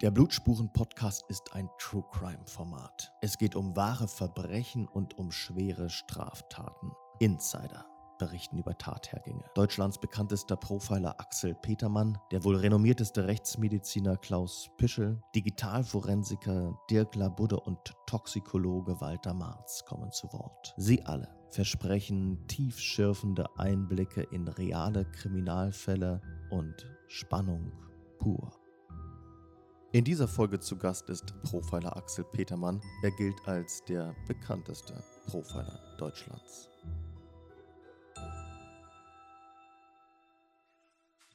Der Blutspuren-Podcast ist ein True Crime-Format. Es geht um wahre Verbrechen und um schwere Straftaten. Insider berichten über Tathergänge. Deutschlands bekanntester Profiler Axel Petermann, der wohl renommierteste Rechtsmediziner Klaus Pischel, Digitalforensiker Dirk Labudde und Toxikologe Walter Marz kommen zu Wort. Sie alle versprechen tiefschürfende Einblicke in reale Kriminalfälle und Spannung pur. In dieser Folge zu Gast ist Profiler Axel Petermann. Er gilt als der bekannteste Profiler Deutschlands.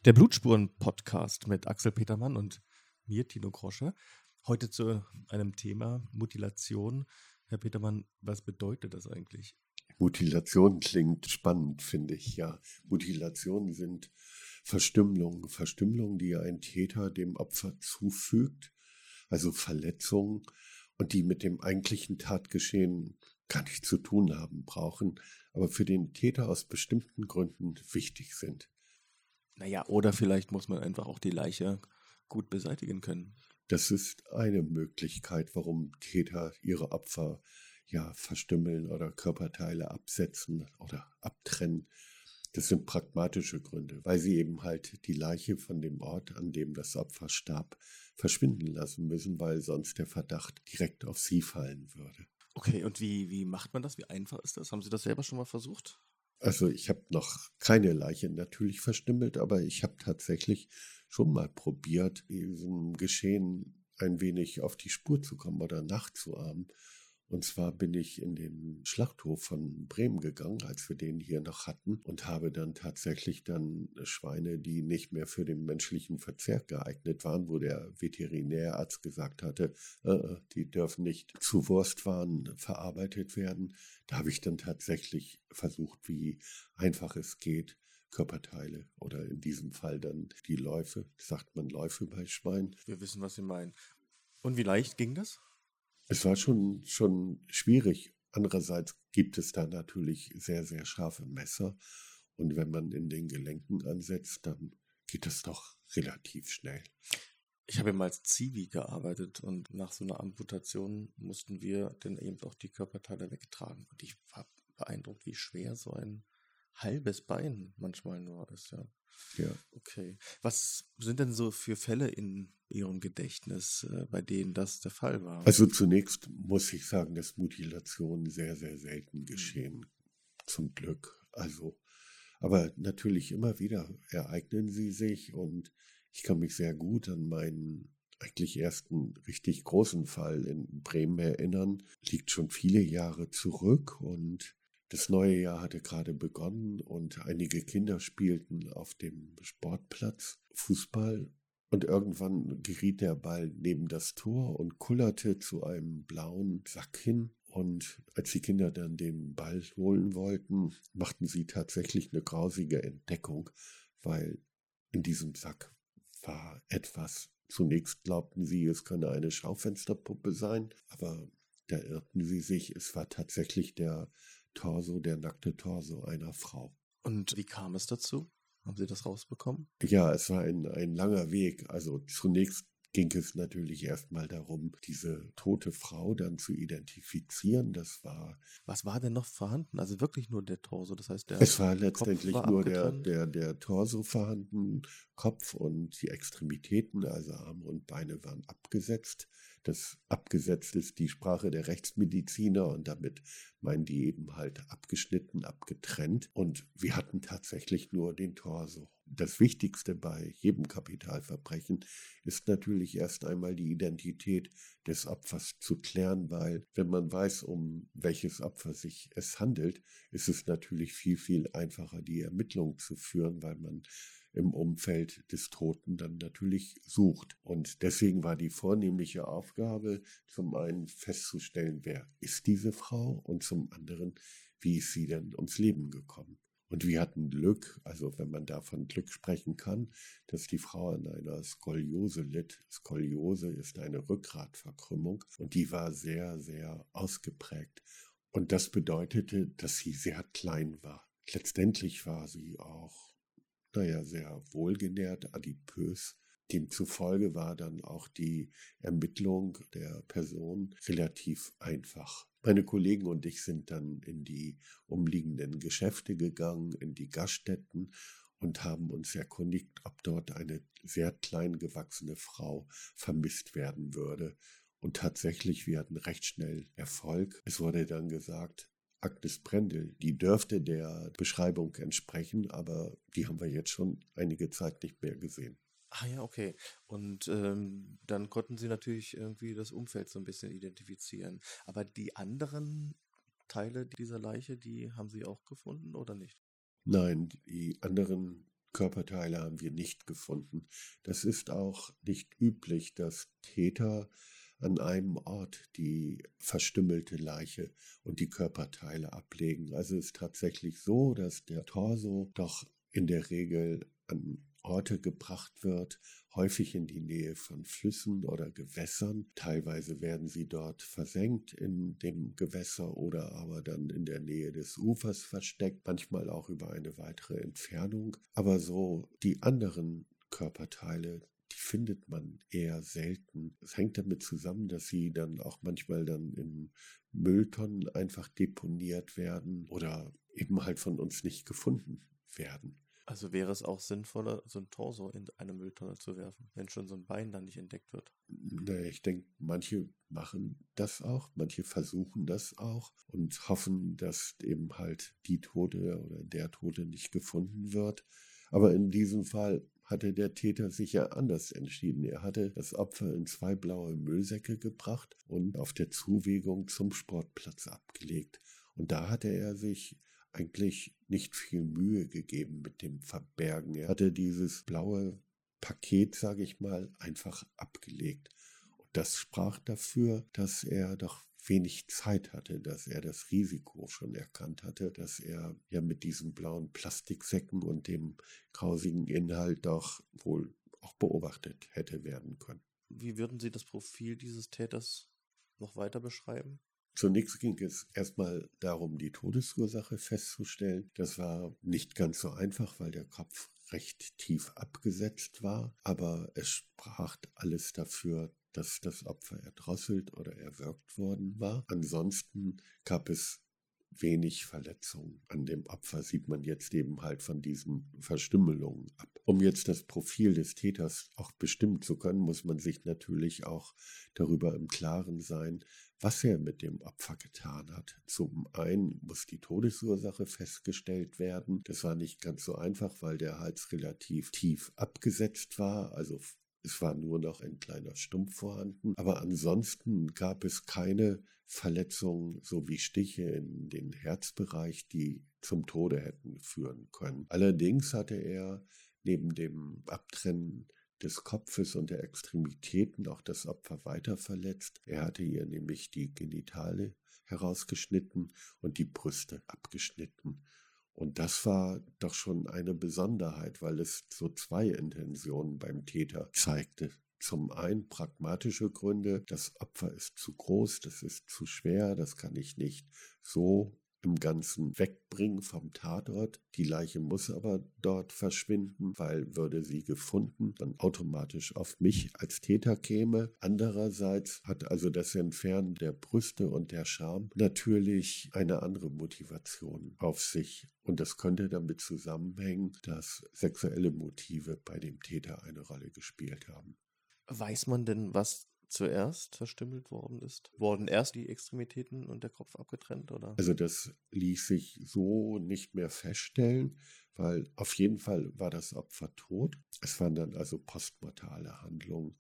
Der Blutspuren-Podcast mit Axel Petermann und mir, Tino Grosche. Heute zu einem Thema Mutilation. Herr Petermann, was bedeutet das eigentlich? Mutilation klingt spannend, finde ich, ja. Mutilationen sind Verstümmelungen, Verstümmelungen, die ein Täter dem Opfer zufügt, also Verletzungen und die mit dem eigentlichen Tatgeschehen gar nichts zu tun haben brauchen, aber für den Täter aus bestimmten Gründen wichtig sind. Naja, oder vielleicht muss man einfach auch die Leiche gut beseitigen können. Das ist eine Möglichkeit, warum Täter ihre Opfer ja verstümmeln oder Körperteile absetzen oder abtrennen. Das sind pragmatische Gründe, weil sie eben halt die Leiche von dem Ort, an dem das Opfer starb, verschwinden lassen müssen, weil sonst der Verdacht direkt auf sie fallen würde. Okay, und wie, wie macht man das? Wie einfach ist das? Haben Sie das selber schon mal versucht? Also ich habe noch keine Leiche natürlich verstümmelt, aber ich habe tatsächlich schon mal probiert, diesem Geschehen ein wenig auf die Spur zu kommen oder nachzuahmen. Und zwar bin ich in den Schlachthof von Bremen gegangen, als wir den hier noch hatten, und habe dann tatsächlich dann Schweine, die nicht mehr für den menschlichen Verzehr geeignet waren, wo der Veterinärarzt gesagt hatte, äh, äh die dürfen nicht zu Wurstwaren verarbeitet werden. Da habe ich dann tatsächlich versucht, wie einfach es geht, Körperteile oder in diesem Fall dann die Läufe, sagt man Läufe bei Schweinen. Wir wissen, was Sie meinen. Und wie leicht ging das? Es war schon, schon schwierig. Andererseits gibt es da natürlich sehr, sehr scharfe Messer. Und wenn man in den Gelenken ansetzt, dann geht es doch relativ schnell. Ich habe ja mal als Zivi gearbeitet und nach so einer Amputation mussten wir dann eben auch die Körperteile wegtragen. Und ich war beeindruckt, wie schwer so ein halbes Bein manchmal nur ist, ja. Ja. Okay. Was sind denn so für Fälle in Ihrem Gedächtnis, äh, bei denen das der Fall war? Also zunächst muss ich sagen, dass Mutilationen sehr, sehr selten geschehen. Mhm. Zum Glück. Also, aber natürlich immer wieder ereignen sie sich und ich kann mich sehr gut an meinen eigentlich ersten richtig großen Fall in Bremen erinnern. Liegt schon viele Jahre zurück und das neue Jahr hatte gerade begonnen und einige Kinder spielten auf dem Sportplatz Fußball und irgendwann geriet der Ball neben das Tor und kullerte zu einem blauen Sack hin. Und als die Kinder dann den Ball holen wollten, machten sie tatsächlich eine grausige Entdeckung, weil in diesem Sack war etwas. Zunächst glaubten sie, es könne eine Schaufensterpuppe sein, aber da irrten sie sich, es war tatsächlich der Torso, der nackte Torso einer Frau. Und wie kam es dazu? Haben Sie das rausbekommen? Ja, es war ein, ein langer Weg. Also zunächst ging es natürlich erstmal darum, diese tote Frau dann zu identifizieren. Das war. Was war denn noch vorhanden? Also wirklich nur der Torso. Das heißt, der. Es war letztendlich war nur der, der, der Torso vorhanden, Kopf und die Extremitäten, also Arme und Beine waren abgesetzt. Das abgesetzt ist die Sprache der Rechtsmediziner und damit meinen die eben halt abgeschnitten, abgetrennt. Und wir hatten tatsächlich nur den Torso. Das Wichtigste bei jedem Kapitalverbrechen ist natürlich erst einmal die Identität des Opfers zu klären, weil wenn man weiß, um welches Opfer sich es handelt, ist es natürlich viel, viel einfacher, die Ermittlungen zu führen, weil man im Umfeld des Toten dann natürlich sucht. Und deswegen war die vornehmliche Aufgabe, zum einen festzustellen, wer ist diese Frau und zum anderen, wie ist sie denn ums Leben gekommen. Und wir hatten Glück, also wenn man davon Glück sprechen kann, dass die Frau an einer Skoliose litt. Skoliose ist eine Rückgratverkrümmung und die war sehr, sehr ausgeprägt. Und das bedeutete, dass sie sehr klein war. Letztendlich war sie auch naja, sehr wohlgenährt, adipös. Demzufolge war dann auch die Ermittlung der Person relativ einfach. Meine Kollegen und ich sind dann in die umliegenden Geschäfte gegangen, in die Gaststätten und haben uns erkundigt, ob dort eine sehr klein gewachsene Frau vermisst werden würde. Und tatsächlich, wir hatten recht schnell Erfolg. Es wurde dann gesagt, Agnes Brendel, die dürfte der Beschreibung entsprechen, aber die haben wir jetzt schon einige Zeit nicht mehr gesehen. Ah ja, okay. Und ähm, dann konnten Sie natürlich irgendwie das Umfeld so ein bisschen identifizieren. Aber die anderen Teile dieser Leiche, die haben Sie auch gefunden oder nicht? Nein, die anderen Körperteile haben wir nicht gefunden. Das ist auch nicht üblich, dass Täter an einem Ort die verstümmelte Leiche und die Körperteile ablegen. Also ist tatsächlich so, dass der Torso doch in der Regel an Orte gebracht wird, häufig in die Nähe von Flüssen oder Gewässern. Teilweise werden sie dort versenkt in dem Gewässer oder aber dann in der Nähe des Ufers versteckt, manchmal auch über eine weitere Entfernung. Aber so die anderen Körperteile, findet man eher selten. Es hängt damit zusammen, dass sie dann auch manchmal dann in Mülltonnen einfach deponiert werden oder eben halt von uns nicht gefunden werden. Also wäre es auch sinnvoller, so ein Torso in eine Mülltonne zu werfen, wenn schon so ein Bein dann nicht entdeckt wird? Naja, ich denke, manche machen das auch, manche versuchen das auch und hoffen, dass eben halt die Tote oder der Tote nicht gefunden wird. Aber in diesem Fall hatte der Täter sich ja anders entschieden. Er hatte das Opfer in zwei blaue Müllsäcke gebracht und auf der Zuwegung zum Sportplatz abgelegt. Und da hatte er sich eigentlich nicht viel Mühe gegeben mit dem Verbergen. Er hatte dieses blaue Paket, sage ich mal, einfach abgelegt. Und das sprach dafür, dass er doch wenig Zeit hatte, dass er das Risiko schon erkannt hatte, dass er ja mit diesen blauen Plastiksäcken und dem grausigen Inhalt doch wohl auch beobachtet hätte werden können. Wie würden Sie das Profil dieses Täters noch weiter beschreiben? Zunächst ging es erstmal darum, die Todesursache festzustellen. Das war nicht ganz so einfach, weil der Kopf recht tief abgesetzt war, aber es sprach alles dafür, dass das Opfer erdrosselt oder erwürgt worden war. Ansonsten gab es wenig Verletzungen. An dem Opfer sieht man jetzt eben halt von diesen Verstümmelungen ab. Um jetzt das Profil des Täters auch bestimmen zu können, muss man sich natürlich auch darüber im Klaren sein, was er mit dem Opfer getan hat. Zum einen muss die Todesursache festgestellt werden. Das war nicht ganz so einfach, weil der Hals relativ tief abgesetzt war, also es war nur noch ein kleiner Stumpf vorhanden, aber ansonsten gab es keine Verletzungen sowie Stiche in den Herzbereich, die zum Tode hätten führen können. Allerdings hatte er neben dem Abtrennen des Kopfes und der Extremitäten auch das Opfer weiter verletzt. Er hatte ihr nämlich die Genitale herausgeschnitten und die Brüste abgeschnitten. Und das war doch schon eine Besonderheit, weil es so zwei Intentionen beim Täter zeigte. Zum einen pragmatische Gründe, das Opfer ist zu groß, das ist zu schwer, das kann ich nicht so im Ganzen wegbringen vom Tatort. Die Leiche muss aber dort verschwinden, weil würde sie gefunden, dann automatisch auf mich als Täter käme. Andererseits hat also das Entfernen der Brüste und der Scham natürlich eine andere Motivation auf sich. Und das könnte damit zusammenhängen, dass sexuelle Motive bei dem Täter eine Rolle gespielt haben. Weiß man denn, was zuerst verstümmelt worden ist? Wurden erst die Extremitäten und der Kopf abgetrennt, oder? Also das ließ sich so nicht mehr feststellen, weil auf jeden Fall war das Opfer tot. Es waren dann also postmortale Handlungen.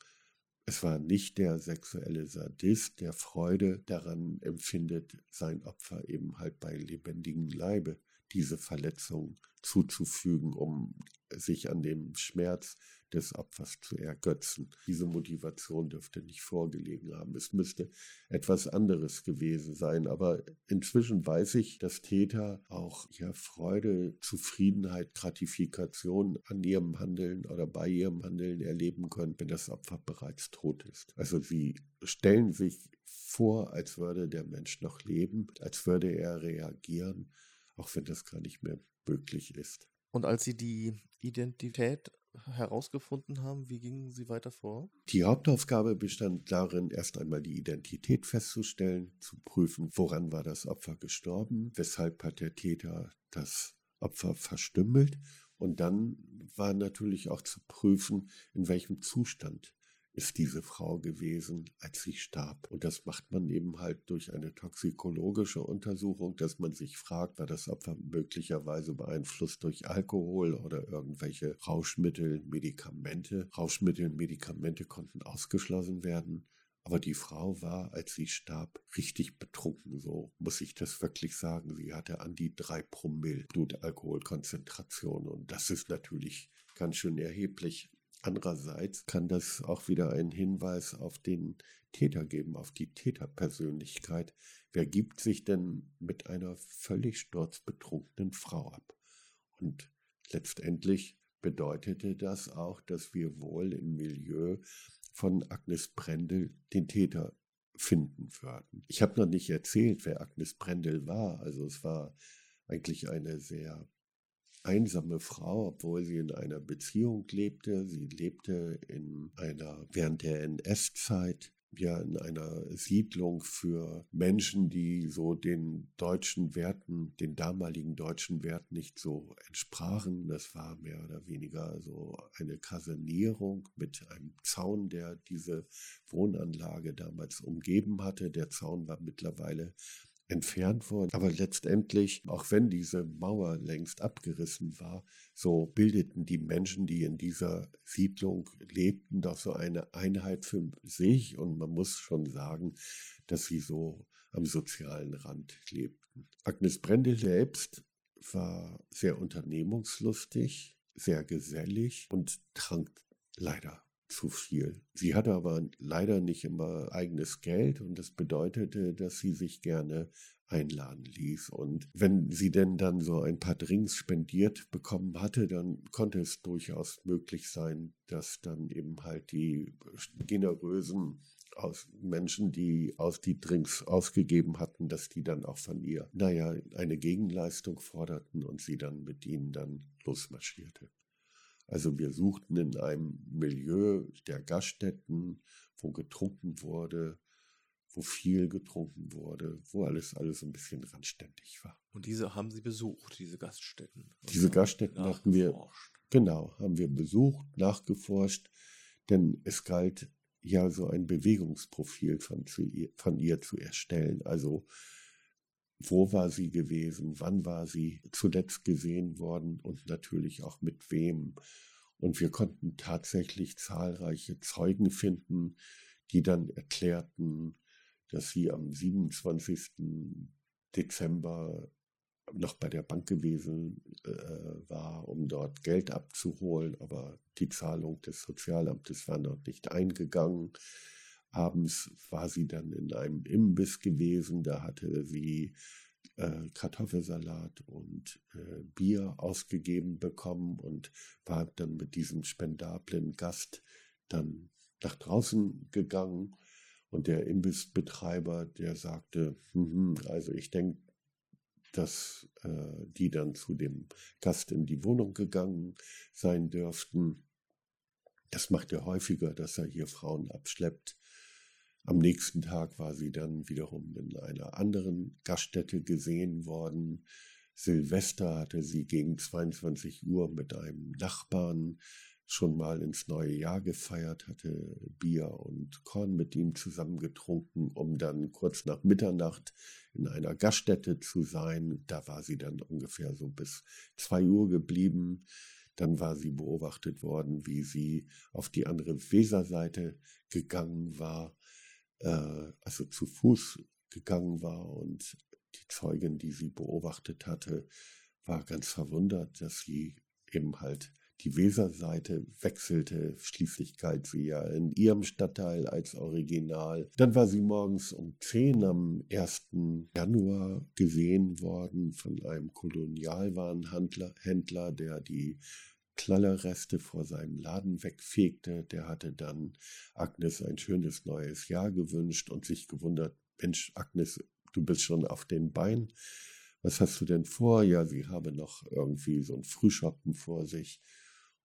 Es war nicht der sexuelle Sadist, der Freude daran empfindet, sein Opfer eben halt bei lebendigem Leibe diese Verletzung zuzufügen, um sich an dem Schmerz des Opfers zu ergötzen. Diese Motivation dürfte nicht vorgelegen haben. Es müsste etwas anderes gewesen sein. Aber inzwischen weiß ich, dass Täter auch ja, Freude, Zufriedenheit, Gratifikation an ihrem Handeln oder bei ihrem Handeln erleben können, wenn das Opfer bereits tot ist. Also sie stellen sich vor, als würde der Mensch noch leben, als würde er reagieren, auch wenn das gar nicht mehr möglich ist. Und als Sie die Identität herausgefunden haben, wie gingen Sie weiter vor? Die Hauptaufgabe bestand darin, erst einmal die Identität festzustellen, zu prüfen, woran war das Opfer gestorben, weshalb hat der Täter das Opfer verstümmelt und dann war natürlich auch zu prüfen, in welchem Zustand ist diese Frau gewesen, als sie starb. Und das macht man eben halt durch eine toxikologische Untersuchung, dass man sich fragt, war das Opfer möglicherweise beeinflusst durch Alkohol oder irgendwelche Rauschmittel, Medikamente. Rauschmittel und Medikamente konnten ausgeschlossen werden. Aber die Frau war, als sie starb, richtig betrunken, so muss ich das wirklich sagen. Sie hatte an die drei Promille Blutalkoholkonzentration und das ist natürlich ganz schön erheblich. Andererseits kann das auch wieder einen Hinweis auf den Täter geben, auf die Täterpersönlichkeit. Wer gibt sich denn mit einer völlig sturzbetrunkenen Frau ab? Und letztendlich bedeutete das auch, dass wir wohl im Milieu von Agnes Brendel den Täter finden würden. Ich habe noch nicht erzählt, wer Agnes Brendel war. Also es war eigentlich eine sehr einsame Frau, obwohl sie in einer Beziehung lebte. Sie lebte in einer, während der NS-Zeit, ja, in einer Siedlung für Menschen, die so den deutschen Werten, den damaligen deutschen Werten nicht so entsprachen. Das war mehr oder weniger so eine Kasernierung mit einem Zaun, der diese Wohnanlage damals umgeben hatte. Der Zaun war mittlerweile entfernt worden. Aber letztendlich, auch wenn diese Mauer längst abgerissen war, so bildeten die Menschen, die in dieser Siedlung lebten, doch so eine Einheit für sich. Und man muss schon sagen, dass sie so am sozialen Rand lebten. Agnes Brendel selbst war sehr unternehmungslustig, sehr gesellig und trank leider zu viel. Sie hatte aber leider nicht immer eigenes Geld und das bedeutete, dass sie sich gerne einladen ließ. Und wenn sie denn dann so ein paar Drinks spendiert bekommen hatte, dann konnte es durchaus möglich sein, dass dann eben halt die generösen aus Menschen, die aus die Drinks ausgegeben hatten, dass die dann auch von ihr, naja, eine Gegenleistung forderten und sie dann mit ihnen dann losmarschierte. Also wir suchten in einem Milieu der Gaststätten, wo getrunken wurde, wo viel getrunken wurde, wo alles alles ein bisschen randständig war. Und diese haben Sie besucht, diese Gaststätten? Diese Gaststätten hatten wir, genau, haben wir besucht, nachgeforscht, denn es galt ja so ein Bewegungsprofil von, von ihr zu erstellen. Also wo war sie gewesen, wann war sie zuletzt gesehen worden und natürlich auch mit wem. Und wir konnten tatsächlich zahlreiche Zeugen finden, die dann erklärten, dass sie am 27. Dezember noch bei der Bank gewesen äh, war, um dort Geld abzuholen, aber die Zahlung des Sozialamtes war noch nicht eingegangen. Abends war sie dann in einem Imbiss gewesen, da hatte sie äh, Kartoffelsalat und äh, Bier ausgegeben bekommen und war dann mit diesem spendablen Gast dann nach draußen gegangen. Und der Imbissbetreiber, der sagte, hm, also ich denke, dass äh, die dann zu dem Gast in die Wohnung gegangen sein dürften. Das macht er häufiger, dass er hier Frauen abschleppt. Am nächsten Tag war sie dann wiederum in einer anderen Gaststätte gesehen worden. Silvester hatte sie gegen 22 Uhr mit einem Nachbarn schon mal ins neue Jahr gefeiert, hatte Bier und Korn mit ihm zusammen getrunken, um dann kurz nach Mitternacht in einer Gaststätte zu sein. Da war sie dann ungefähr so bis zwei Uhr geblieben. Dann war sie beobachtet worden, wie sie auf die andere Weserseite gegangen war äh, also zu Fuß gegangen war und die Zeugin, die sie beobachtet hatte, war ganz verwundert, dass sie eben halt die Weserseite wechselte. Schließlich galt sie ja in ihrem Stadtteil als Original. Dann war sie morgens um 10 am 1. Januar gesehen worden von einem Kolonialwarenhändler, Händler, der die Knallerreste vor seinem Laden wegfegte. Der hatte dann Agnes ein schönes neues Jahr gewünscht und sich gewundert, Mensch, Agnes, du bist schon auf den Beinen. Was hast du denn vor? Ja, sie habe noch irgendwie so ein Frühschoppen vor sich.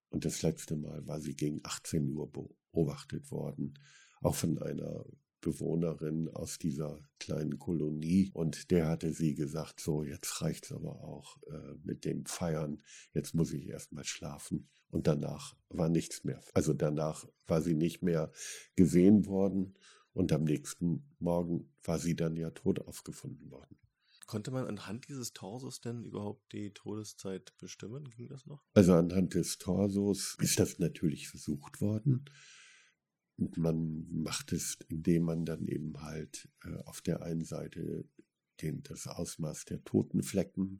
Und das letzte Mal war sie gegen 18 Uhr beobachtet worden, auch von einer Bewohnerin aus dieser kleinen Kolonie und der hatte sie gesagt, so jetzt reicht's aber auch äh, mit dem Feiern, jetzt muss ich erstmal schlafen und danach war nichts mehr. Also danach war sie nicht mehr gesehen worden und am nächsten Morgen war sie dann ja tot aufgefunden worden. Konnte man anhand dieses Torsos denn überhaupt die Todeszeit bestimmen? Ging das noch? Also anhand des Torsos ist das natürlich versucht worden. Und man macht es, indem man dann eben halt äh, auf der einen Seite den, das Ausmaß der Totenflecken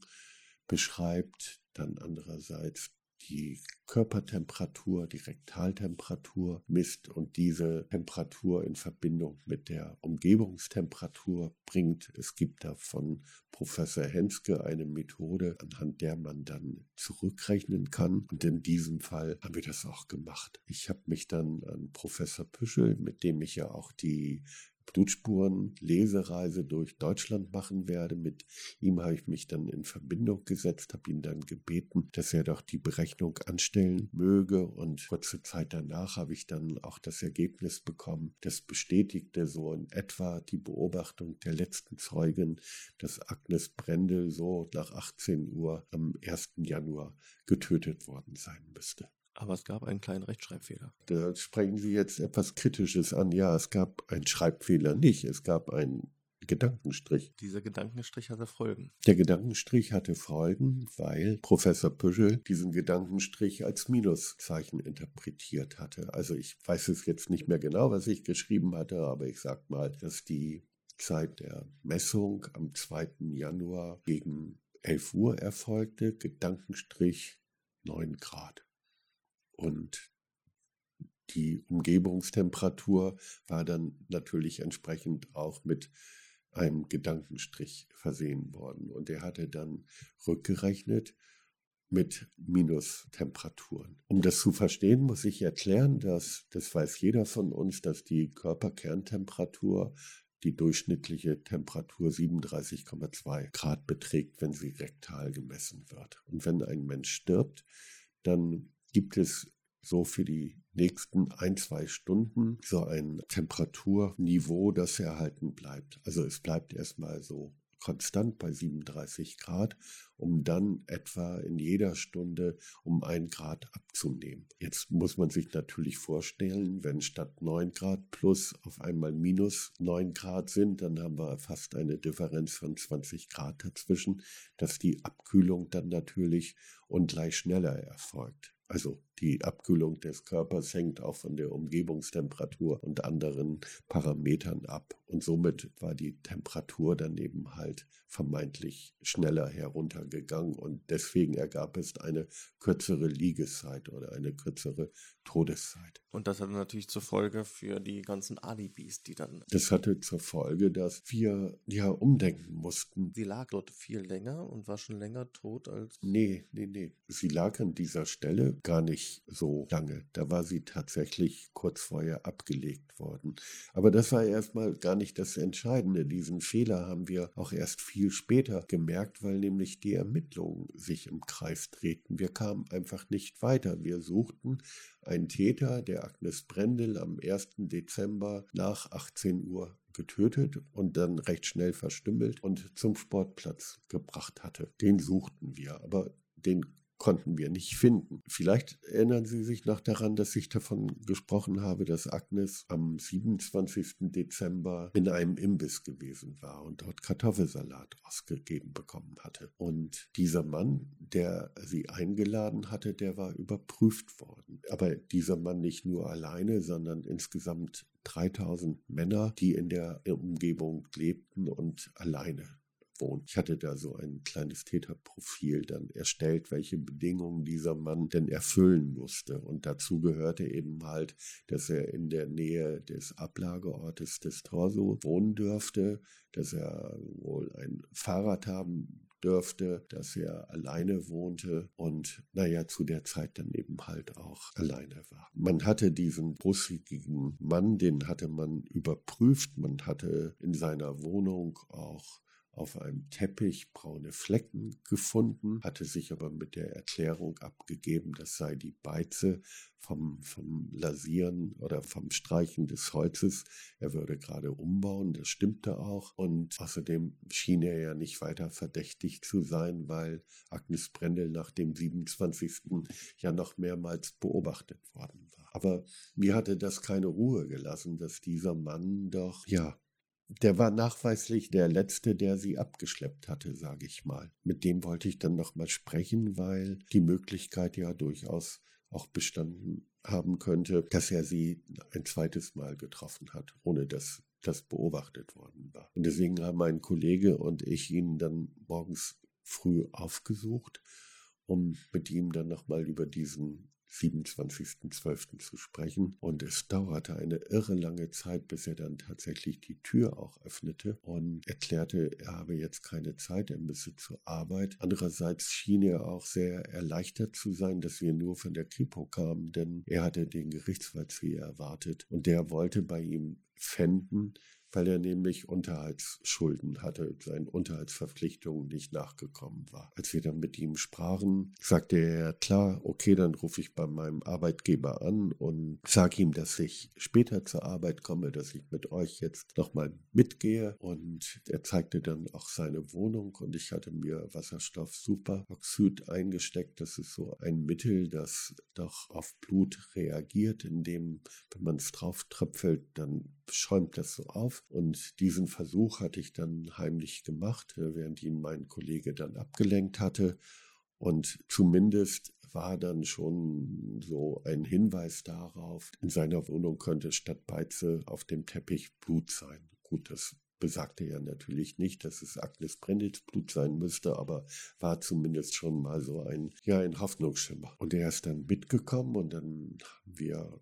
beschreibt, dann andererseits die Körpertemperatur, die Rektaltemperatur misst und diese Temperatur in Verbindung mit der Umgebungstemperatur bringt. Es gibt da von Professor Henske eine Methode, anhand der man dann zurückrechnen kann. Und in diesem Fall haben wir das auch gemacht. Ich habe mich dann an Professor Püschel, mit dem ich ja auch die Blutspuren Lesereise durch Deutschland machen werde. Mit ihm habe ich mich dann in Verbindung gesetzt, habe ihn dann gebeten, dass er doch die Berechnung anstellen möge und kurze Zeit danach habe ich dann auch das Ergebnis bekommen. Das bestätigte so in etwa die Beobachtung der letzten Zeugin, dass Agnes Brendel so nach 18 Uhr am 1. Januar getötet worden sein müsste. Aber es gab einen kleinen Rechtschreibfehler. Da sprechen Sie jetzt etwas Kritisches an. Ja, es gab einen Schreibfehler nicht. Es gab einen Gedankenstrich. Dieser Gedankenstrich hatte Folgen. Der Gedankenstrich hatte Folgen, weil Professor Püschel diesen Gedankenstrich als Minuszeichen interpretiert hatte. Also ich weiß es jetzt nicht mehr genau, was ich geschrieben hatte, aber ich sag mal, dass die Zeit der Messung am 2. Januar gegen 11 Uhr erfolgte, Gedankenstrich 9 Grad. Und die Umgebungstemperatur war dann natürlich entsprechend auch mit einem Gedankenstrich versehen worden. Und er hatte dann rückgerechnet mit Minustemperaturen. Um das zu verstehen, muss ich erklären, dass, das weiß jeder von uns, dass die Körperkerntemperatur die durchschnittliche Temperatur 37,2 Grad beträgt, wenn sie rektal gemessen wird. Und wenn ein Mensch stirbt, dann gibt es so für die nächsten ein, zwei Stunden so ein Temperaturniveau, das erhalten bleibt. Also es bleibt erstmal so konstant bei 37 Grad, um dann etwa in jeder Stunde um ein Grad abzunehmen. Jetzt muss man sich natürlich vorstellen, wenn statt 9 Grad plus auf einmal minus 9 Grad sind, dann haben wir fast eine Differenz von 20 Grad dazwischen, dass die Abkühlung dann natürlich ungleich schneller erfolgt. Also die Abkühlung des Körpers hängt auch von der Umgebungstemperatur und anderen Parametern ab. Und somit war die Temperatur dann eben halt vermeintlich schneller heruntergegangen. Und deswegen ergab es eine kürzere Liegezeit oder eine kürzere Todeszeit. Und das hatte natürlich zur Folge für die ganzen Alibis, die dann. Das hatte zur Folge, dass wir ja umdenken mussten. Sie lag dort viel länger und war schon länger tot als. Nee, nee, nee. Sie lag an dieser Stelle gar nicht so lange. Da war sie tatsächlich kurz vorher abgelegt worden. Aber das war erstmal gar nicht das Entscheidende. Diesen Fehler haben wir auch erst viel später gemerkt, weil nämlich die Ermittlungen sich im Kreis drehten. Wir kamen einfach nicht weiter. Wir suchten einen Täter, der Agnes Brendel am 1. Dezember nach 18 Uhr getötet und dann recht schnell verstümmelt und zum Sportplatz gebracht hatte. Den suchten wir, aber den konnten wir nicht finden. Vielleicht erinnern Sie sich noch daran, dass ich davon gesprochen habe, dass Agnes am 27. Dezember in einem Imbiss gewesen war und dort Kartoffelsalat ausgegeben bekommen hatte. Und dieser Mann, der sie eingeladen hatte, der war überprüft worden. Aber dieser Mann nicht nur alleine, sondern insgesamt 3000 Männer, die in der Umgebung lebten und alleine wohnt. Ich hatte da so ein kleines Täterprofil dann erstellt, welche Bedingungen dieser Mann denn erfüllen musste. Und dazu gehörte eben halt, dass er in der Nähe des Ablageortes des Torso wohnen dürfte, dass er wohl ein Fahrrad haben dürfte, dass er alleine wohnte und naja, zu der Zeit dann eben halt auch alleine war. Man hatte diesen bussigen Mann, den hatte man überprüft, man hatte in seiner Wohnung auch auf einem Teppich braune Flecken gefunden, hatte sich aber mit der Erklärung abgegeben, das sei die Beize vom, vom Lasieren oder vom Streichen des Holzes. Er würde gerade umbauen, das stimmte auch. Und außerdem schien er ja nicht weiter verdächtig zu sein, weil Agnes Brendel nach dem 27. ja noch mehrmals beobachtet worden war. Aber mir hatte das keine Ruhe gelassen, dass dieser Mann doch, ja, der war nachweislich der Letzte, der sie abgeschleppt hatte, sage ich mal. Mit dem wollte ich dann noch mal sprechen, weil die Möglichkeit ja durchaus auch bestanden haben könnte, dass er sie ein zweites Mal getroffen hat, ohne dass das beobachtet worden war. Und deswegen haben mein Kollege und ich ihn dann morgens früh aufgesucht, um mit ihm dann nochmal über diesen 27.12. zu sprechen. Und es dauerte eine irre lange Zeit, bis er dann tatsächlich die Tür auch öffnete und erklärte, er habe jetzt keine Zeit, er müsse zur Arbeit. Andererseits schien er auch sehr erleichtert zu sein, dass wir nur von der Kripo kamen, denn er hatte den Gerichtsvollzieher erwartet und der wollte bei ihm fänden, weil er nämlich Unterhaltsschulden hatte, seinen Unterhaltsverpflichtungen nicht nachgekommen war. Als wir dann mit ihm sprachen, sagte er, klar, okay, dann rufe ich bei meinem Arbeitgeber an und sage ihm, dass ich später zur Arbeit komme, dass ich mit euch jetzt nochmal mitgehe. Und er zeigte dann auch seine Wohnung und ich hatte mir Wasserstoff Superoxid eingesteckt. Das ist so ein Mittel, das doch auf Blut reagiert, indem, wenn man es drauf tröpfelt, dann schäumt das so auf. Und diesen Versuch hatte ich dann heimlich gemacht, äh, während ihn mein Kollege dann abgelenkt hatte. Und zumindest war dann schon so ein Hinweis darauf, in seiner Wohnung könnte statt Beize auf dem Teppich Blut sein. Gut, das besagte er natürlich nicht, dass es Agnes Brendels Blut sein müsste, aber war zumindest schon mal so ein, ja, ein Hoffnungsschimmer. Und er ist dann mitgekommen und dann haben wir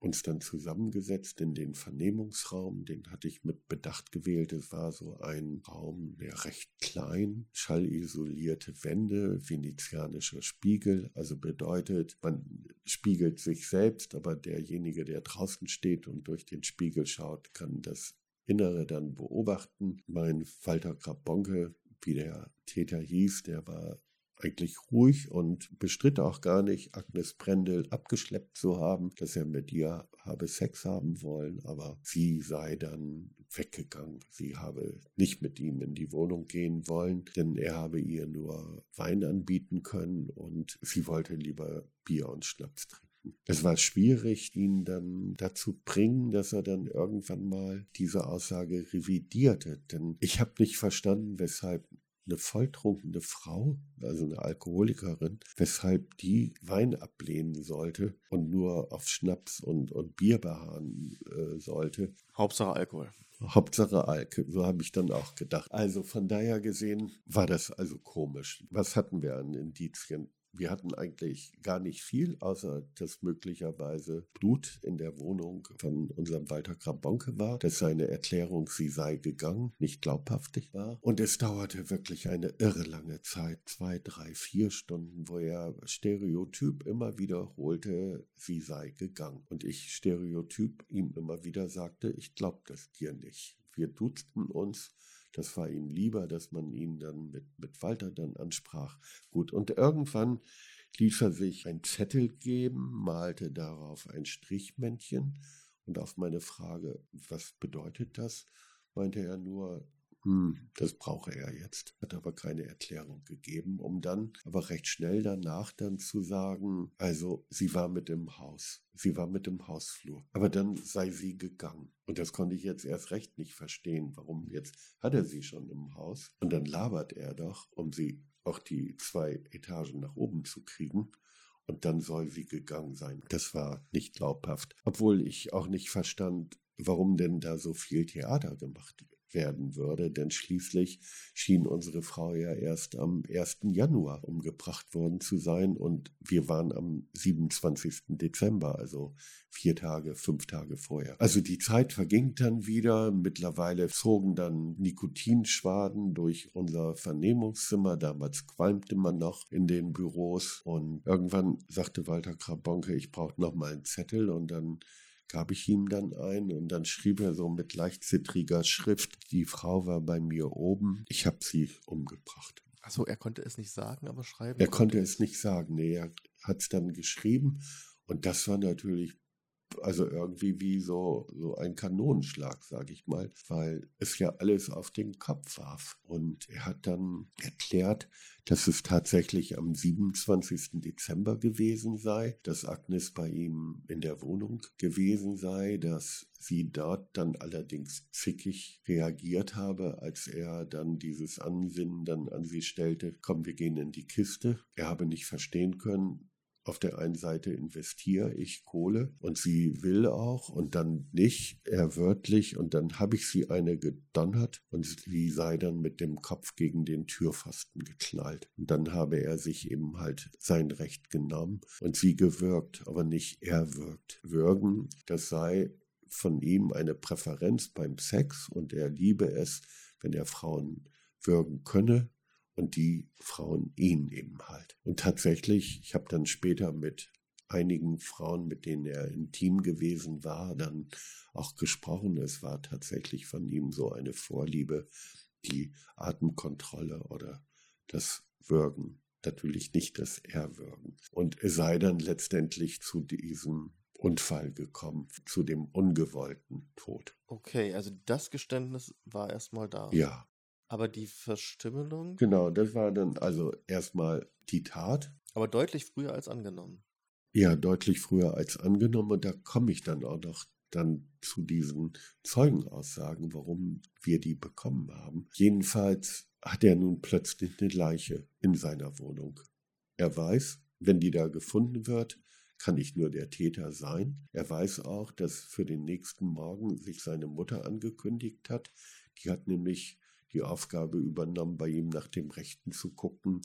uns dann zusammengesetzt in den Vernehmungsraum. Den hatte ich mit Bedacht gewählt. Es war so ein Raum, der recht klein, schallisolierte Wände, venezianischer Spiegel. Also bedeutet, man spiegelt sich selbst, aber derjenige, der draußen steht und durch den Spiegel schaut, kann das Innere dann beobachten. Mein Walter Grabonke, wie der Täter hieß, der war eigentlich ruhig und bestritt auch gar nicht, Agnes Brendel abgeschleppt zu haben, dass er mit ihr habe Sex haben wollen, aber sie sei dann weggegangen. Sie habe nicht mit ihm in die Wohnung gehen wollen, denn er habe ihr nur Wein anbieten können und sie wollte lieber Bier und Schnaps trinken. Es war schwierig, ihn dann dazu bringen, dass er dann irgendwann mal diese Aussage revidierte. Denn ich habe nicht verstanden, weshalb eine volltrunkene Frau, also eine Alkoholikerin, weshalb die Wein ablehnen sollte und nur auf Schnaps und, und Bier beharren äh, sollte. Hauptsache Alkohol. Hauptsache Alk, so habe ich dann auch gedacht. Also von daher gesehen war das also komisch. Was hatten wir an Indizien? Wir hatten eigentlich gar nicht viel, außer dass möglicherweise Blut in der Wohnung von unserem Walter Krabonke war, dass seine Erklärung, sie sei gegangen, nicht glaubhaftig war. Und es dauerte wirklich eine irre lange Zeit, zwei, drei, vier Stunden, wo er stereotyp immer wiederholte, sie sei gegangen. Und ich stereotyp ihm immer wieder sagte, ich glaub das dir nicht. Wir duzten uns das war ihm lieber, dass man ihn dann mit, mit Walter dann ansprach. Gut, und irgendwann ließ er sich ein Zettel geben, malte darauf ein Strichmännchen und auf meine Frage, was bedeutet das, meinte er nur, hm, das brauche er jetzt. Hat aber keine Erklärung gegeben, um dann aber recht schnell danach dann zu sagen, also sie war mit im Haus. Sie war mit im Hausflur. Aber dann sei sie gegangen. Und das konnte ich jetzt erst recht nicht verstehen. Warum jetzt hat er sie schon im Haus? Und dann labert er doch, um sie auch die zwei Etagen nach oben zu kriegen und dann soll sie gegangen sein. Das war nicht glaubhaft. Obwohl ich auch nicht verstand, warum denn da so viel Theater gemacht wird werden würde, denn schließlich schien unsere Frau ja erst am 1. Januar umgebracht worden zu sein und wir waren am 27. Dezember, also vier Tage, fünf Tage vorher. Also die Zeit verging dann wieder, mittlerweile zogen dann Nikotinschwaden durch unser Vernehmungszimmer, damals qualmte man noch in den Büros und irgendwann sagte Walter Krabonke, ich brauche noch mal einen Zettel und dann gab ich ihm dann ein und dann schrieb er so mit leicht zittriger Schrift, die Frau war bei mir oben, ich habe sie umgebracht. Achso, er konnte es nicht sagen, aber schreiben. Er konnte es nicht sagen, nee, er hat es dann geschrieben und das war natürlich also irgendwie wie so, so ein Kanonenschlag, sage ich mal, weil es ja alles auf den Kopf warf. Und er hat dann erklärt, dass es tatsächlich am 27. Dezember gewesen sei, dass Agnes bei ihm in der Wohnung gewesen sei, dass sie dort dann allerdings zickig reagiert habe, als er dann dieses Ansinnen dann an sie stellte, komm, wir gehen in die Kiste. Er habe nicht verstehen können, auf der einen Seite investiere ich Kohle und sie will auch und dann nicht, er wörtlich und dann habe ich sie eine gedonnert und sie sei dann mit dem Kopf gegen den Türpfosten geknallt. Und dann habe er sich eben halt sein Recht genommen und sie gewürgt, aber nicht erwürgt. Würgen, das sei von ihm eine Präferenz beim Sex und er liebe es, wenn er Frauen würgen könne und die Frauen ihn eben halt. Und tatsächlich, ich habe dann später mit einigen Frauen, mit denen er intim gewesen war, dann auch gesprochen. Es war tatsächlich von ihm so eine Vorliebe, die Atemkontrolle oder das Würgen. Natürlich nicht das Erwürgen. Und es sei dann letztendlich zu diesem Unfall gekommen, zu dem ungewollten Tod. Okay, also das Geständnis war erstmal da. Ja, aber die Verstümmelung? Genau, das war dann also erstmal die Tat. Aber deutlich früher als angenommen. Ja, deutlich früher als angenommen. Und da komme ich dann auch noch dann zu diesen Zeugenaussagen, warum wir die bekommen haben. Jedenfalls hat er nun plötzlich eine Leiche in seiner Wohnung. Er weiß, wenn die da gefunden wird, kann nicht nur der Täter sein. Er weiß auch, dass für den nächsten Morgen sich seine Mutter angekündigt hat. Die hat nämlich die Aufgabe übernommen, bei ihm nach dem Rechten zu gucken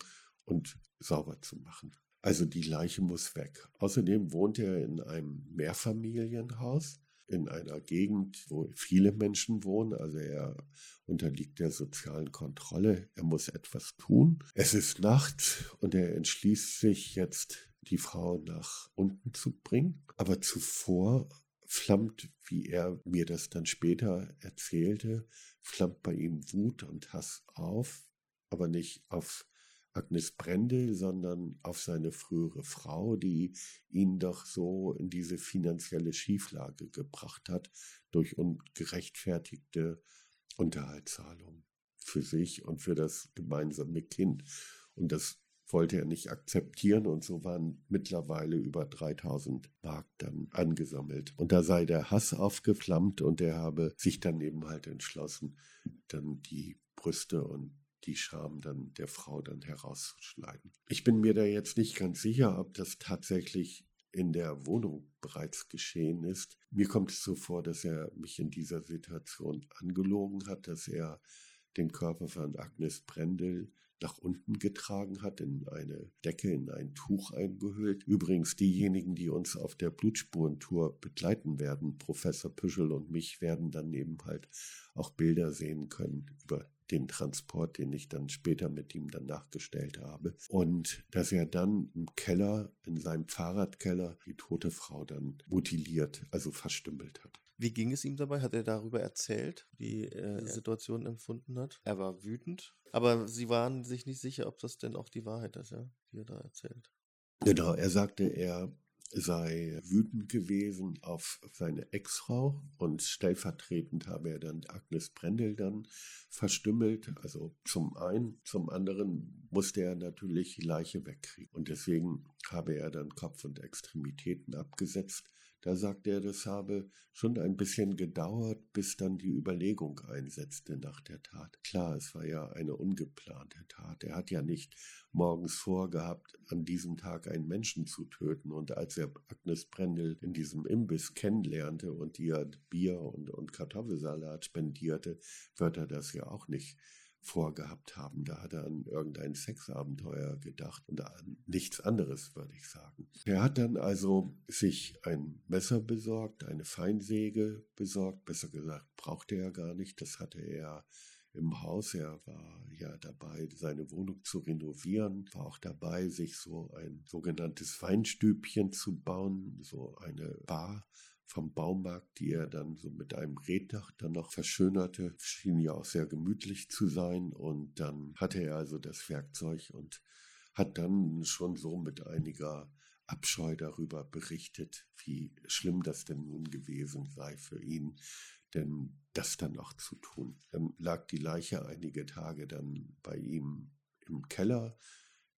und sauber zu machen. Also die Leiche muss weg. Außerdem wohnt er in einem Mehrfamilienhaus in einer Gegend, wo viele Menschen wohnen. Also er unterliegt der sozialen Kontrolle. Er muss etwas tun. Es ist Nacht und er entschließt sich jetzt, die Frau nach unten zu bringen. Aber zuvor flammt, wie er mir das dann später erzählte, flammt bei ihm Wut und Hass auf, aber nicht auf Agnes Brendel, sondern auf seine frühere Frau, die ihn doch so in diese finanzielle Schieflage gebracht hat durch ungerechtfertigte Unterhaltszahlungen für sich und für das gemeinsame Kind. Und das wollte er nicht akzeptieren und so waren mittlerweile über 3000 Mark dann angesammelt. Und da sei der Hass aufgeflammt und er habe sich dann eben halt entschlossen, dann die Brüste und die Scham dann der Frau dann herauszuschneiden. Ich bin mir da jetzt nicht ganz sicher, ob das tatsächlich in der Wohnung bereits geschehen ist. Mir kommt es so vor, dass er mich in dieser Situation angelogen hat, dass er den Körper von Agnes Brendel nach unten getragen hat, in eine Decke, in ein Tuch eingehüllt. Übrigens, diejenigen, die uns auf der Blutspurentour begleiten werden, Professor Püschel und mich, werden dann eben halt auch Bilder sehen können über den Transport, den ich dann später mit ihm dann nachgestellt habe. Und dass er dann im Keller, in seinem Fahrradkeller, die tote Frau dann mutiliert, also verstümmelt hat. Wie ging es ihm dabei? Hat er darüber erzählt, wie er die Situation empfunden hat? Er war wütend, aber sie waren sich nicht sicher, ob das denn auch die Wahrheit ist, ja, die er da erzählt. Genau, er sagte, er sei wütend gewesen auf seine Ex-Frau und stellvertretend habe er dann Agnes Brendel dann verstümmelt. Also zum einen, zum anderen musste er natürlich die Leiche wegkriegen und deswegen habe er dann Kopf und Extremitäten abgesetzt da sagte er, das habe schon ein bisschen gedauert, bis dann die Überlegung einsetzte nach der Tat. Klar, es war ja eine ungeplante Tat. Er hat ja nicht morgens vorgehabt, an diesem Tag einen Menschen zu töten. Und als er Agnes Brendel in diesem Imbiss kennenlernte und ihr Bier und, und Kartoffelsalat spendierte, wird er das ja auch nicht vorgehabt haben. Da hat er an irgendein Sexabenteuer gedacht und an nichts anderes, würde ich sagen. Er hat dann also sich ein Messer besorgt, eine Feinsäge besorgt, besser gesagt, brauchte er gar nicht. Das hatte er im Haus. Er war ja dabei, seine Wohnung zu renovieren, war auch dabei, sich so ein sogenanntes Weinstübchen zu bauen, so eine Bar vom Baumarkt, die er dann so mit einem Reddach dann noch verschönerte. Schien ja auch sehr gemütlich zu sein. Und dann hatte er also das Werkzeug und hat dann schon so mit einiger Abscheu darüber berichtet, wie schlimm das denn nun gewesen sei für ihn, denn das dann auch zu tun. Dann lag die Leiche einige Tage dann bei ihm im Keller,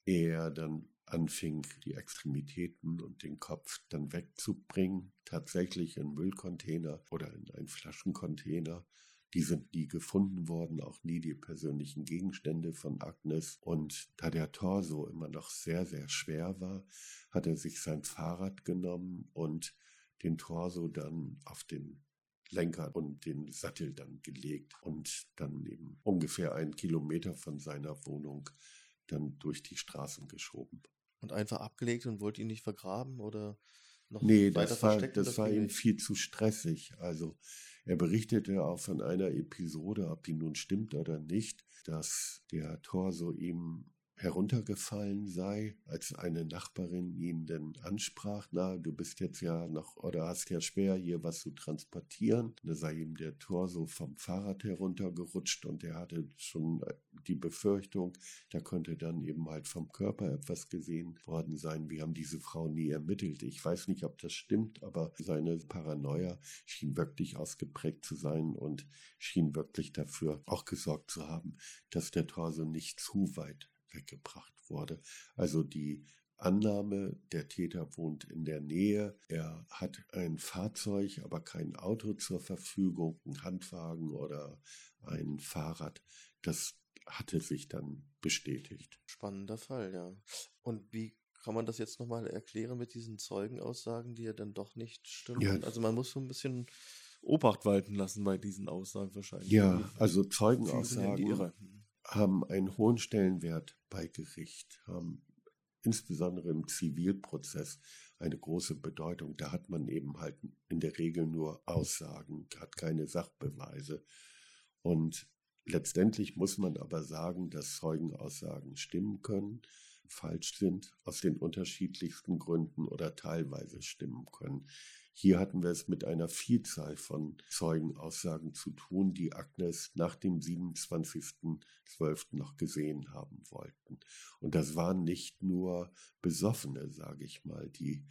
ehe er dann anfing, die Extremitäten und den Kopf dann wegzubringen, tatsächlich in Müllcontainer oder in einen Flaschencontainer. Die sind nie gefunden worden, auch nie die persönlichen Gegenstände von Agnes. Und da der Torso immer noch sehr, sehr schwer war, hat er sich sein Fahrrad genommen und den Torso dann auf den Lenker und den Sattel dann gelegt und dann eben ungefähr einen Kilometer von seiner Wohnung dann durch die Straßen geschoben. Und einfach abgelegt und wollte ihn nicht vergraben oder noch nee, weiter das war, das, das war ihm viel zu stressig. Also er berichtete auch von einer Episode, ob die nun stimmt oder nicht, dass der Torso ihm heruntergefallen sei, als eine Nachbarin ihn denn ansprach, na, du bist jetzt ja noch oder hast ja schwer, hier was zu transportieren. Da sei ihm der Torso vom Fahrrad heruntergerutscht und er hatte schon die Befürchtung, da könnte dann eben halt vom Körper etwas gesehen worden sein. Wir haben diese Frau nie ermittelt. Ich weiß nicht, ob das stimmt, aber seine Paranoia schien wirklich ausgeprägt zu sein und schien wirklich dafür auch gesorgt zu haben, dass der Torso nicht zu weit weggebracht wurde. Also die Annahme, der Täter wohnt in der Nähe, er hat ein Fahrzeug, aber kein Auto zur Verfügung, ein Handwagen oder ein Fahrrad, das hatte sich dann bestätigt. Spannender Fall, ja. Und wie kann man das jetzt nochmal erklären mit diesen Zeugenaussagen, die ja dann doch nicht stimmen? Ja. Also man muss so ein bisschen Obacht walten lassen bei diesen Aussagen wahrscheinlich. Ja, also Zeugenaussagen haben einen hohen Stellenwert bei Gericht, haben insbesondere im Zivilprozess eine große Bedeutung. Da hat man eben halt in der Regel nur Aussagen, hat keine Sachbeweise. Und letztendlich muss man aber sagen, dass Zeugenaussagen stimmen können, falsch sind, aus den unterschiedlichsten Gründen oder teilweise stimmen können. Hier hatten wir es mit einer Vielzahl von Zeugenaussagen zu tun, die Agnes nach dem 27.12. noch gesehen haben wollten. Und das waren nicht nur Besoffene, sage ich mal, die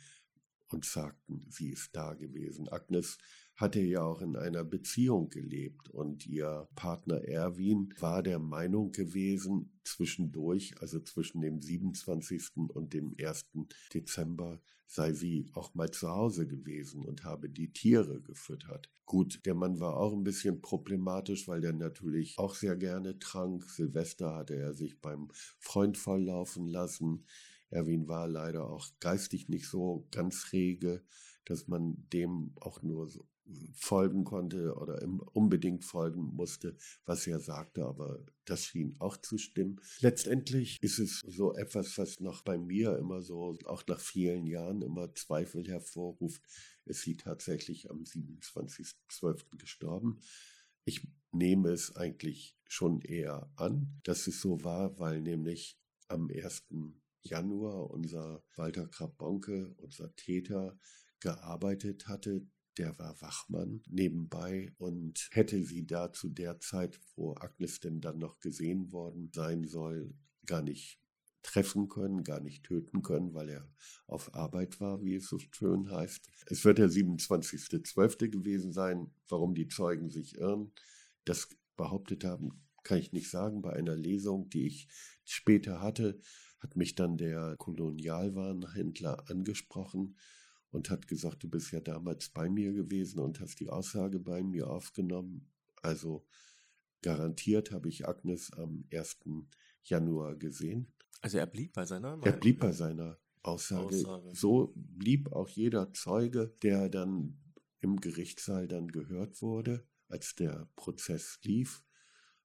uns sagten, sie ist da gewesen. Agnes hatte ja auch in einer Beziehung gelebt und ihr Partner Erwin war der Meinung gewesen, zwischendurch, also zwischen dem 27. und dem 1. Dezember, sei sie auch mal zu Hause gewesen und habe die Tiere gefüttert. Gut, der Mann war auch ein bisschen problematisch, weil der natürlich auch sehr gerne trank. Silvester hatte er sich beim Freund volllaufen lassen. Erwin war leider auch geistig nicht so ganz rege, dass man dem auch nur so folgen konnte oder unbedingt folgen musste, was er sagte, aber das schien auch zu stimmen. Letztendlich ist es so etwas, was noch bei mir immer so, auch nach vielen Jahren, immer Zweifel hervorruft. Ist sie tatsächlich am 27.12. gestorben? Ich nehme es eigentlich schon eher an, dass es so war, weil nämlich am 1. Januar unser Walter Krabonke, unser Täter, gearbeitet hatte, der war Wachmann nebenbei und hätte sie da zu der Zeit, wo Agnes denn dann noch gesehen worden sein soll, gar nicht treffen können, gar nicht töten können, weil er auf Arbeit war, wie es so schön heißt. Es wird der 27.12. gewesen sein. Warum die Zeugen sich irren, das behauptet haben, kann ich nicht sagen. Bei einer Lesung, die ich später hatte, hat mich dann der Kolonialwarenhändler angesprochen und hat gesagt, du bist ja damals bei mir gewesen und hast die Aussage bei mir aufgenommen. Also garantiert habe ich Agnes am 1. Januar gesehen. Also er blieb bei seiner. Er blieb bei seiner Aussage. Aussage. So blieb auch jeder Zeuge, der dann im Gerichtssaal dann gehört wurde, als der Prozess lief.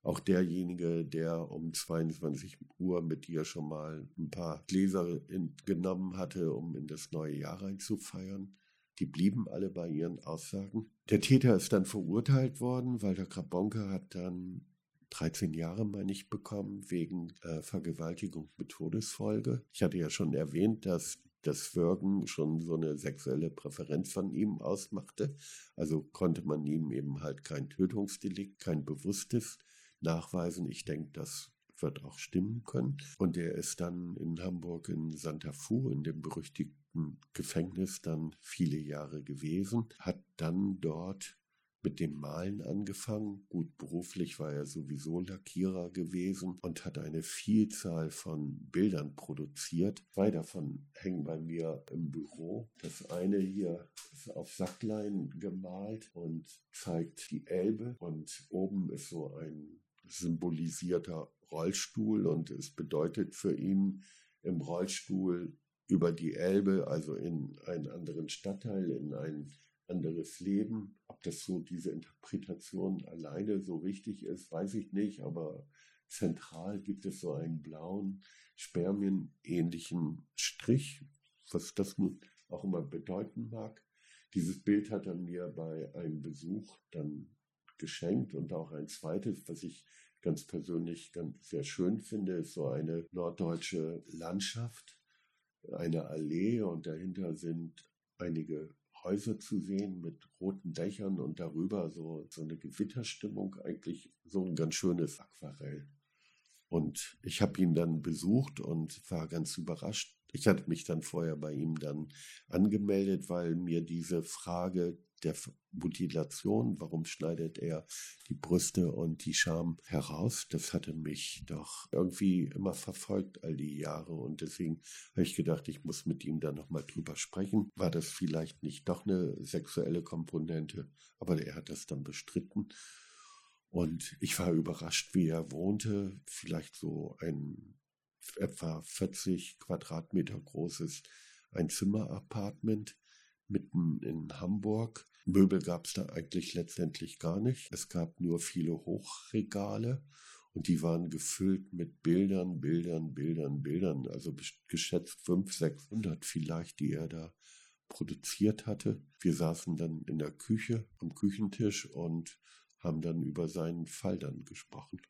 Auch derjenige, der um 22 Uhr mit dir schon mal ein paar Gläser in, genommen hatte, um in das neue Jahr reinzufeiern. Die blieben alle bei ihren Aussagen. Der Täter ist dann verurteilt worden. Walter Krabonke hat dann 13 Jahre, meine ich, bekommen wegen äh, Vergewaltigung mit Todesfolge. Ich hatte ja schon erwähnt, dass das Würgen schon so eine sexuelle Präferenz von ihm ausmachte. Also konnte man ihm eben halt kein Tötungsdelikt, kein bewusstes nachweisen. Ich denke, das wird auch stimmen können. Und er ist dann in Hamburg in Santa Fu, in dem berüchtigten Gefängnis, dann viele Jahre gewesen, hat dann dort mit dem Malen angefangen. Gut, beruflich war er sowieso Lackierer gewesen und hat eine Vielzahl von Bildern produziert. Zwei davon hängen bei mir im Büro. Das eine hier ist auf Sacklein gemalt und zeigt die Elbe und oben ist so ein symbolisierter Rollstuhl und es bedeutet für ihn im Rollstuhl über die Elbe, also in einen anderen Stadtteil, in ein anderes Leben. Ob das so diese Interpretation alleine so richtig ist, weiß ich nicht, aber zentral gibt es so einen blauen, spermienähnlichen Strich, was das nun auch immer bedeuten mag. Dieses Bild hat er mir bei einem Besuch dann geschenkt und auch ein zweites, was ich ganz persönlich ganz sehr schön finde, ist so eine norddeutsche Landschaft, eine Allee und dahinter sind einige Häuser zu sehen mit roten Dächern und darüber so, so eine Gewitterstimmung, eigentlich so ein ganz schönes Aquarell. Und ich habe ihn dann besucht und war ganz überrascht. Ich hatte mich dann vorher bei ihm dann angemeldet, weil mir diese Frage der Mutilation, warum schneidet er die Brüste und die Scham heraus, das hatte mich doch irgendwie immer verfolgt all die Jahre und deswegen habe ich gedacht, ich muss mit ihm da nochmal drüber sprechen. War das vielleicht nicht doch eine sexuelle Komponente, aber er hat das dann bestritten. Und ich war überrascht, wie er wohnte, vielleicht so ein etwa 40 Quadratmeter großes Einzimmer-Apartment mitten in Hamburg. Möbel gab es da eigentlich letztendlich gar nicht. Es gab nur viele Hochregale und die waren gefüllt mit Bildern, Bildern, Bildern, Bildern. Also geschätzt 500, 600 vielleicht, die er da produziert hatte. Wir saßen dann in der Küche am Küchentisch und haben dann über seinen Fall dann gesprochen.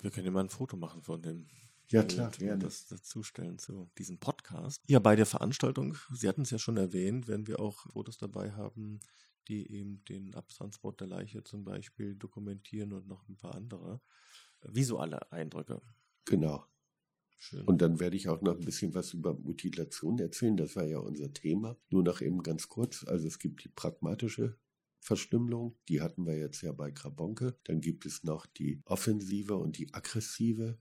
Wir können immer ein Foto machen von dem ja, klar, gerne. das dazustellen zu diesem Podcast. Ja, bei der Veranstaltung, Sie hatten es ja schon erwähnt, werden wir auch Fotos dabei haben, die eben den Abtransport der Leiche zum Beispiel dokumentieren und noch ein paar andere visuelle Eindrücke. Genau. Schön. Und dann werde ich auch noch ein bisschen was über Mutilation erzählen. Das war ja unser Thema. Nur noch eben ganz kurz. Also es gibt die pragmatische Verstümmelung. Die hatten wir jetzt ja bei Krabonke. Dann gibt es noch die offensive und die aggressive.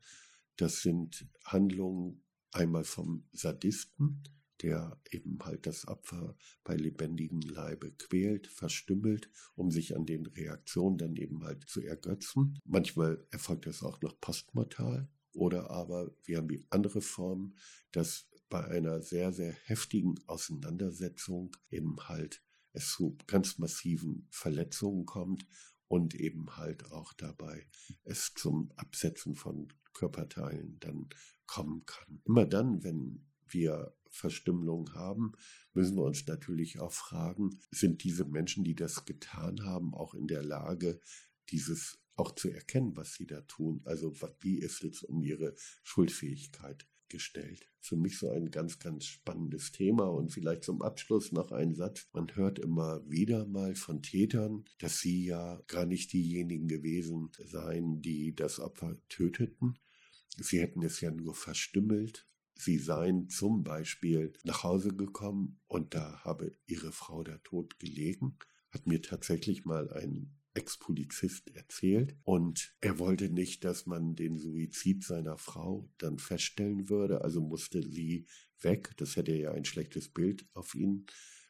Das sind Handlungen einmal vom Sadisten, der eben halt das Opfer bei lebendigem Leibe quält, verstümmelt, um sich an den Reaktionen dann eben halt zu ergötzen. Manchmal erfolgt das auch noch postmortal. Oder aber wir haben die andere Form, dass bei einer sehr, sehr heftigen Auseinandersetzung eben halt es zu ganz massiven Verletzungen kommt und eben halt auch dabei es zum Absetzen von Körperteilen dann kommen kann. Immer dann, wenn wir Verstümmelung haben, müssen wir uns natürlich auch fragen, sind diese Menschen, die das getan haben, auch in der Lage, dieses auch zu erkennen, was sie da tun? Also wie ist es um ihre Schuldfähigkeit gestellt? Für mich so ein ganz, ganz spannendes Thema und vielleicht zum Abschluss noch ein Satz. Man hört immer wieder mal von Tätern, dass sie ja gar nicht diejenigen gewesen seien, die das Opfer töteten. Sie hätten es ja nur verstümmelt Sie seien zum Beispiel nach Hause gekommen und da habe ihre Frau da tot gelegen, hat mir tatsächlich mal ein Ex-Polizist erzählt und er wollte nicht, dass man den Suizid seiner Frau dann feststellen würde, also musste sie weg. Das hätte ja ein schlechtes Bild auf ihn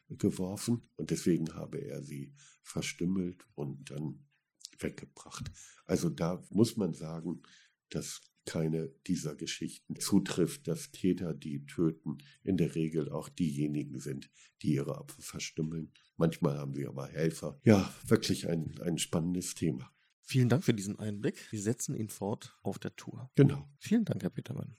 geworfen und deswegen habe er sie verstümmelt und dann weggebracht. Also da muss man sagen, dass keine dieser Geschichten zutrifft, dass Täter, die töten, in der Regel auch diejenigen sind, die ihre Opfer verstümmeln. Manchmal haben sie aber Helfer. Ja, wirklich ein, ein spannendes Thema. Vielen Dank für diesen Einblick. Wir setzen ihn fort auf der Tour. Genau. Vielen Dank, Herr Petermann.